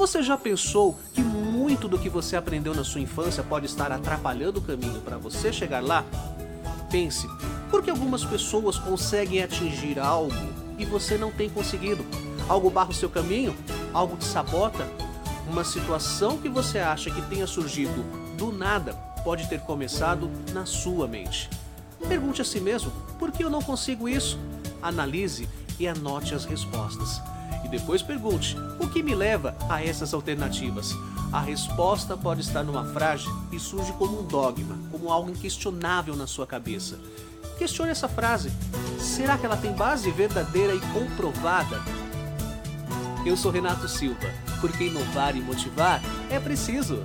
Você já pensou que muito do que você aprendeu na sua infância pode estar atrapalhando o caminho para você chegar lá? Pense, por que algumas pessoas conseguem atingir algo e você não tem conseguido? Algo barra o seu caminho? Algo te sabota? Uma situação que você acha que tenha surgido do nada pode ter começado na sua mente. Pergunte a si mesmo: por que eu não consigo isso? Analise e anote as respostas. Depois pergunte: o que me leva a essas alternativas? A resposta pode estar numa frase e surge como um dogma, como algo inquestionável na sua cabeça. Questione essa frase. Será que ela tem base verdadeira e comprovada? Eu sou Renato Silva, porque inovar e motivar é preciso.